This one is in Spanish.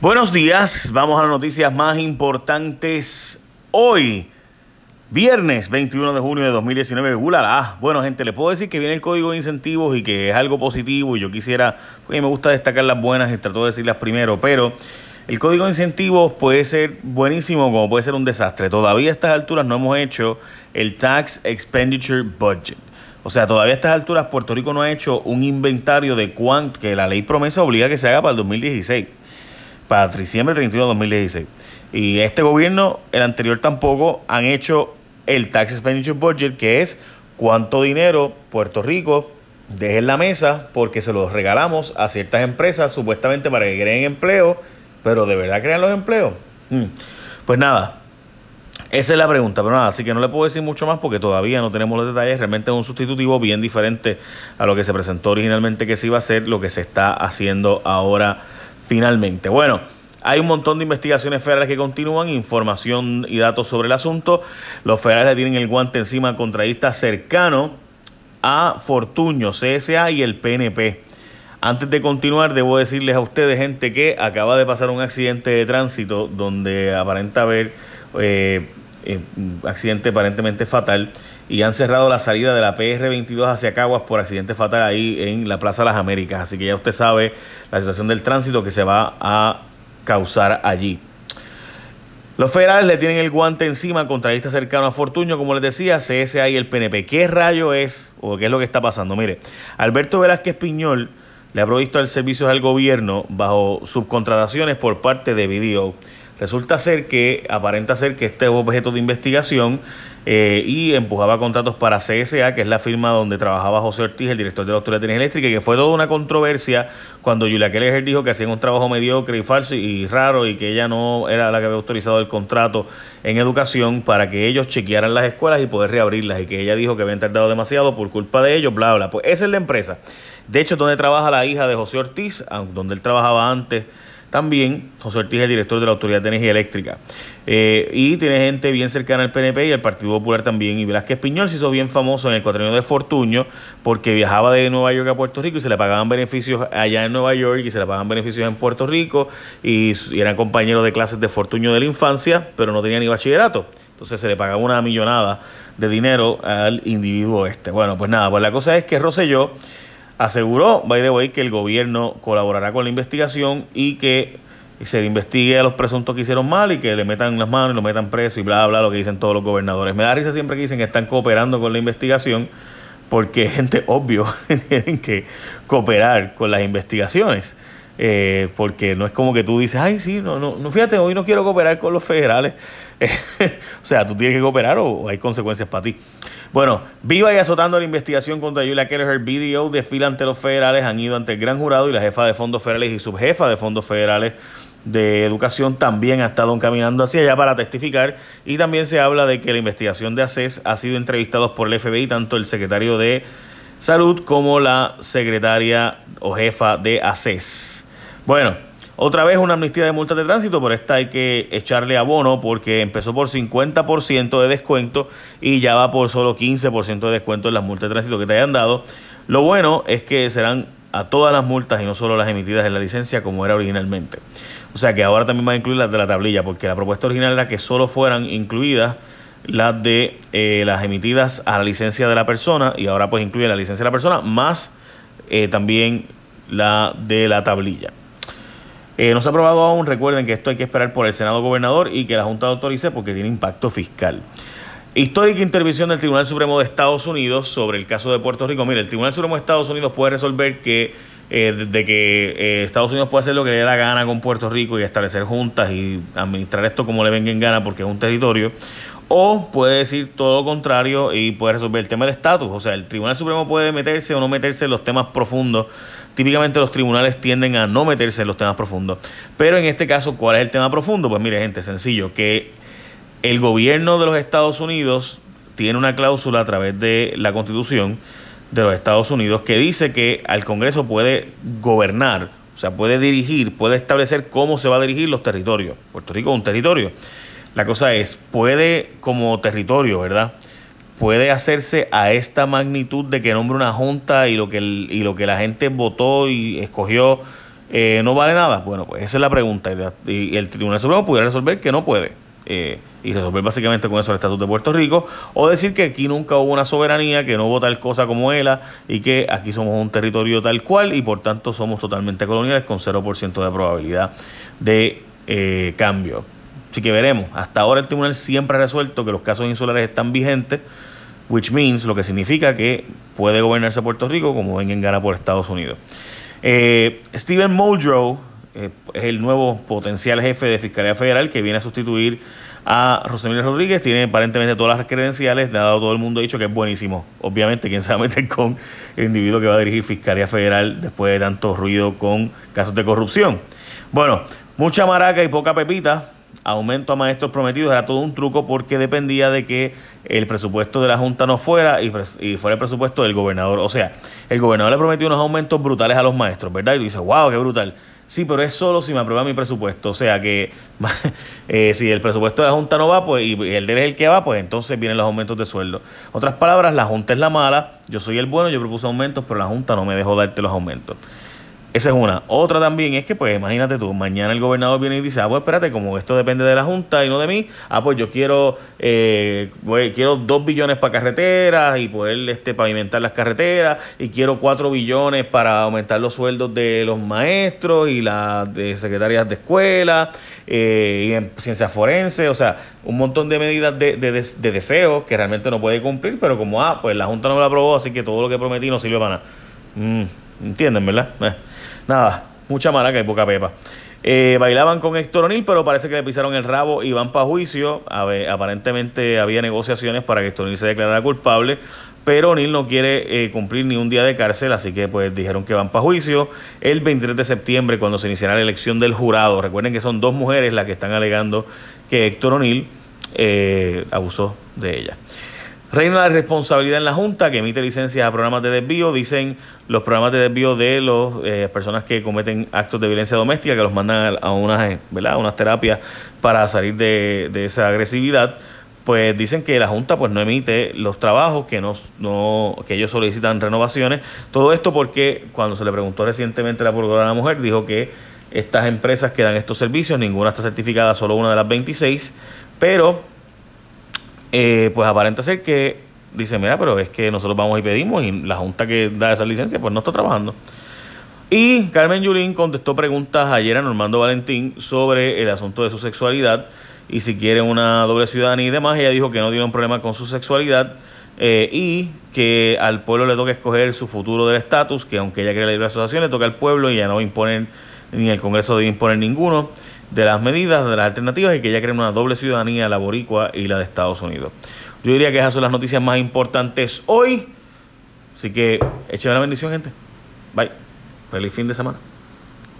Buenos días, vamos a las noticias más importantes hoy, viernes 21 de junio de 2019. ¡Ulala! Bueno, gente, le puedo decir que viene el código de incentivos y que es algo positivo y yo quisiera, me gusta destacar las buenas y trato de decirlas primero, pero el código de incentivos puede ser buenísimo como puede ser un desastre. Todavía a estas alturas no hemos hecho el Tax Expenditure Budget. O sea, todavía a estas alturas Puerto Rico no ha hecho un inventario de cuánto que la ley promesa obliga que se haga para el 2016 para diciembre 31 de 2016. Y este gobierno, el anterior tampoco, han hecho el Tax Expenditure Budget, que es cuánto dinero Puerto Rico deja en la mesa porque se lo regalamos a ciertas empresas supuestamente para que creen empleo, pero ¿de verdad crean los empleos? Hmm. Pues nada, esa es la pregunta, pero nada, así que no le puedo decir mucho más porque todavía no tenemos los detalles. Realmente es un sustitutivo bien diferente a lo que se presentó originalmente que se iba a hacer, lo que se está haciendo ahora finalmente. Bueno, hay un montón de investigaciones federales que continúan, información y datos sobre el asunto. Los federales tienen el guante encima contraísta cercano a Fortuño, CSA y el PNP. Antes de continuar, debo decirles a ustedes, gente, que acaba de pasar un accidente de tránsito donde aparenta haber eh, eh, accidente aparentemente fatal y han cerrado la salida de la PR22 hacia Caguas por accidente fatal ahí en la Plaza de las Américas. Así que ya usted sabe la situación del tránsito que se va a causar allí. Los federales le tienen el guante encima contra este cercano a Fortuño, como les decía, CSA y el PNP. ¿Qué rayo es o qué es lo que está pasando? Mire, Alberto Velázquez Piñol le ha provisto al servicio del gobierno bajo subcontrataciones por parte de Video Resulta ser que, aparenta ser que este es objeto de investigación eh, y empujaba contratos para CSA, que es la firma donde trabajaba José Ortiz, el director de la Autoridad de Energía Eléctrica, y que fue toda una controversia cuando Julia Keller dijo que hacían un trabajo mediocre y falso y raro y que ella no era la que había autorizado el contrato en educación para que ellos chequearan las escuelas y poder reabrirlas y que ella dijo que habían tardado demasiado por culpa de ellos, bla, bla. Pues esa es la empresa. De hecho, donde trabaja la hija de José Ortiz, donde él trabajaba antes también José Ortiz es el director de la Autoridad de Energía Eléctrica. Eh, y tiene gente bien cercana al PNP y al Partido Popular también. Y Velázquez Piñol se hizo bien famoso en el cuatrienio de Fortuño porque viajaba de Nueva York a Puerto Rico y se le pagaban beneficios allá en Nueva York y se le pagaban beneficios en Puerto Rico y, eran compañeros de clases de Fortuño de la infancia, pero no tenía ni bachillerato. Entonces se le pagaba una millonada de dinero al individuo este. Bueno, pues nada, pues la cosa es que Rosselló Aseguró, by the way, que el gobierno colaborará con la investigación y que se investigue a los presuntos que hicieron mal y que le metan las manos y lo metan preso y bla, bla, lo que dicen todos los gobernadores. Me da risa siempre que dicen que están cooperando con la investigación porque gente obvio tienen que cooperar con las investigaciones. Eh, porque no es como que tú dices, ay, sí, no, no, no fíjate, hoy no quiero cooperar con los federales. o sea, tú tienes que cooperar o, hay consecuencias para ti. Bueno, viva y azotando la investigación contra Julia Keller, BDO desfila ante los federales, han ido ante el gran jurado y la jefa de fondos federales y subjefa de fondos federales de educación también ha estado encaminando hacia allá para testificar y también se habla de que la investigación de ACES ha sido entrevistados por el FBI, tanto el secretario de salud como la secretaria o jefa de ACES. Bueno, otra vez una amnistía de multas de tránsito, pero esta hay que echarle abono porque empezó por 50% de descuento y ya va por solo 15% de descuento en las multas de tránsito que te hayan dado. Lo bueno es que serán a todas las multas y no solo las emitidas en la licencia como era originalmente. O sea que ahora también va a incluir las de la tablilla, porque la propuesta original era que solo fueran incluidas las de eh, las emitidas a la licencia de la persona y ahora pues incluye la licencia de la persona más eh, también la de la tablilla. Eh, no se ha aprobado aún, recuerden que esto hay que esperar por el Senado Gobernador y que la Junta autorice porque tiene impacto fiscal. Histórica intervención del Tribunal Supremo de Estados Unidos sobre el caso de Puerto Rico. Mire, el Tribunal Supremo de Estados Unidos puede resolver que eh, de que eh, Estados Unidos puede hacer lo que le dé la gana con Puerto Rico y establecer juntas y administrar esto como le venga en gana porque es un territorio. O puede decir todo lo contrario y puede resolver el tema del estatus. O sea, el Tribunal Supremo puede meterse o no meterse en los temas profundos Típicamente los tribunales tienden a no meterse en los temas profundos. Pero en este caso, ¿cuál es el tema profundo? Pues mire, gente, sencillo, que el gobierno de los Estados Unidos tiene una cláusula a través de la Constitución de los Estados Unidos que dice que al Congreso puede gobernar, o sea, puede dirigir, puede establecer cómo se va a dirigir los territorios. Puerto Rico es un territorio. La cosa es, puede como territorio, ¿verdad? puede hacerse a esta magnitud de que nombre una junta y lo que, y lo que la gente votó y escogió eh, no vale nada. Bueno, pues esa es la pregunta. Y, el Tribunal Supremo pudiera resolver que no puede. Eh, y resolver básicamente con eso el estatus de Puerto Rico, o decir que aquí nunca hubo una soberanía, que no hubo tal cosa como ELA, y que aquí somos un territorio tal cual, y por tanto somos totalmente coloniales con 0% de probabilidad de eh, cambio. Así que veremos. Hasta ahora el tribunal siempre ha resuelto que los casos insulares están vigentes, which means lo que significa que puede gobernarse Puerto Rico como vengan gana por Estados Unidos. Eh, Stephen Muldrow eh, es el nuevo potencial jefe de Fiscalía Federal que viene a sustituir a Rosemary Rodríguez. Tiene aparentemente todas las credenciales, le ha dado todo el mundo dicho que es buenísimo. Obviamente, quién se va a meter con el individuo que va a dirigir Fiscalía Federal después de tanto ruido con casos de corrupción. Bueno, mucha maraca y poca pepita aumento a maestros prometidos era todo un truco porque dependía de que el presupuesto de la Junta no fuera y, fuera el presupuesto del gobernador. O sea, el gobernador le prometió unos aumentos brutales a los maestros, ¿verdad? Y tú dices, wow, qué brutal. Sí, pero es solo si me aprueba mi presupuesto. O sea que eh, si el presupuesto de la Junta no va, pues y el de él es el que va, pues entonces vienen los aumentos de sueldo. Otras palabras, la Junta es la mala, yo soy el bueno, yo propuse aumentos, pero la Junta no me dejó darte los aumentos. Esa es una. Otra también es que, pues, imagínate tú, mañana el gobernador viene y dice, ah, pues espérate, como esto depende de la Junta y no de mí, ah, pues yo quiero, eh, quiero dos billones para carreteras y poder este, pavimentar las carreteras y quiero cuatro billones para aumentar los sueldos de los maestros y las de secretarias de escuela eh, y en ciencias forenses, o sea, un montón de medidas de, de, de, deseos que realmente no puede cumplir, pero como, ah, pues la Junta no me lo aprobó, así que todo lo que prometí no sirve para nada. Mm, ¿Entienden, verdad? Eh. Nada, mucha maraca y poca pepa. Eh, bailaban con Héctor O'Neill, pero parece que le pisaron el rabo y van para juicio. aparentemente había negociaciones para que Héctor O'Neill se declarara culpable, pero O'Neill no quiere eh, cumplir ni un día de cárcel, así que pues dijeron que van para juicio el 23 de septiembre cuando se iniciará la elección del jurado. Recuerden que son dos mujeres las que están alegando que Héctor O'Neill eh, abusó de ella. Reina la responsabilidad en la Junta que emite licencias a programas de desvío. Dicen los programas de desvío de las eh, personas que cometen actos de violencia doméstica, que los mandan a unas, ¿verdad? unas terapias para salir de, esa agresividad. Pues dicen que la Junta pues no emite los trabajos, que, no, no, que ellos solicitan renovaciones. Todo esto porque cuando se le preguntó recientemente a la Procuradora de la Mujer, dijo que estas empresas que dan estos servicios, ninguna está certificada, solo una de las 26, pero eh, pues aparenta ser que dice, mira, pero es que nosotros vamos y pedimos y la junta que da esa licencia pues no está trabajando. Y Carmen Yulín contestó preguntas ayer a Normando Valentín sobre el asunto de su sexualidad y si quiere una doble ciudadanía y demás. Ella dijo que no tiene un problema con su sexualidad eh, y que al pueblo le toca escoger su futuro del estatus, que aunque ella quiere la libre asociación, le toca al pueblo y ya no imponer, ni el Congreso debe imponer ninguno de las medidas, de las alternativas y que ya creen una doble ciudadanía, la boricua y la de Estados Unidos. Yo diría que esas son las noticias más importantes hoy. Así que echen la bendición, gente. Bye. Feliz fin de semana.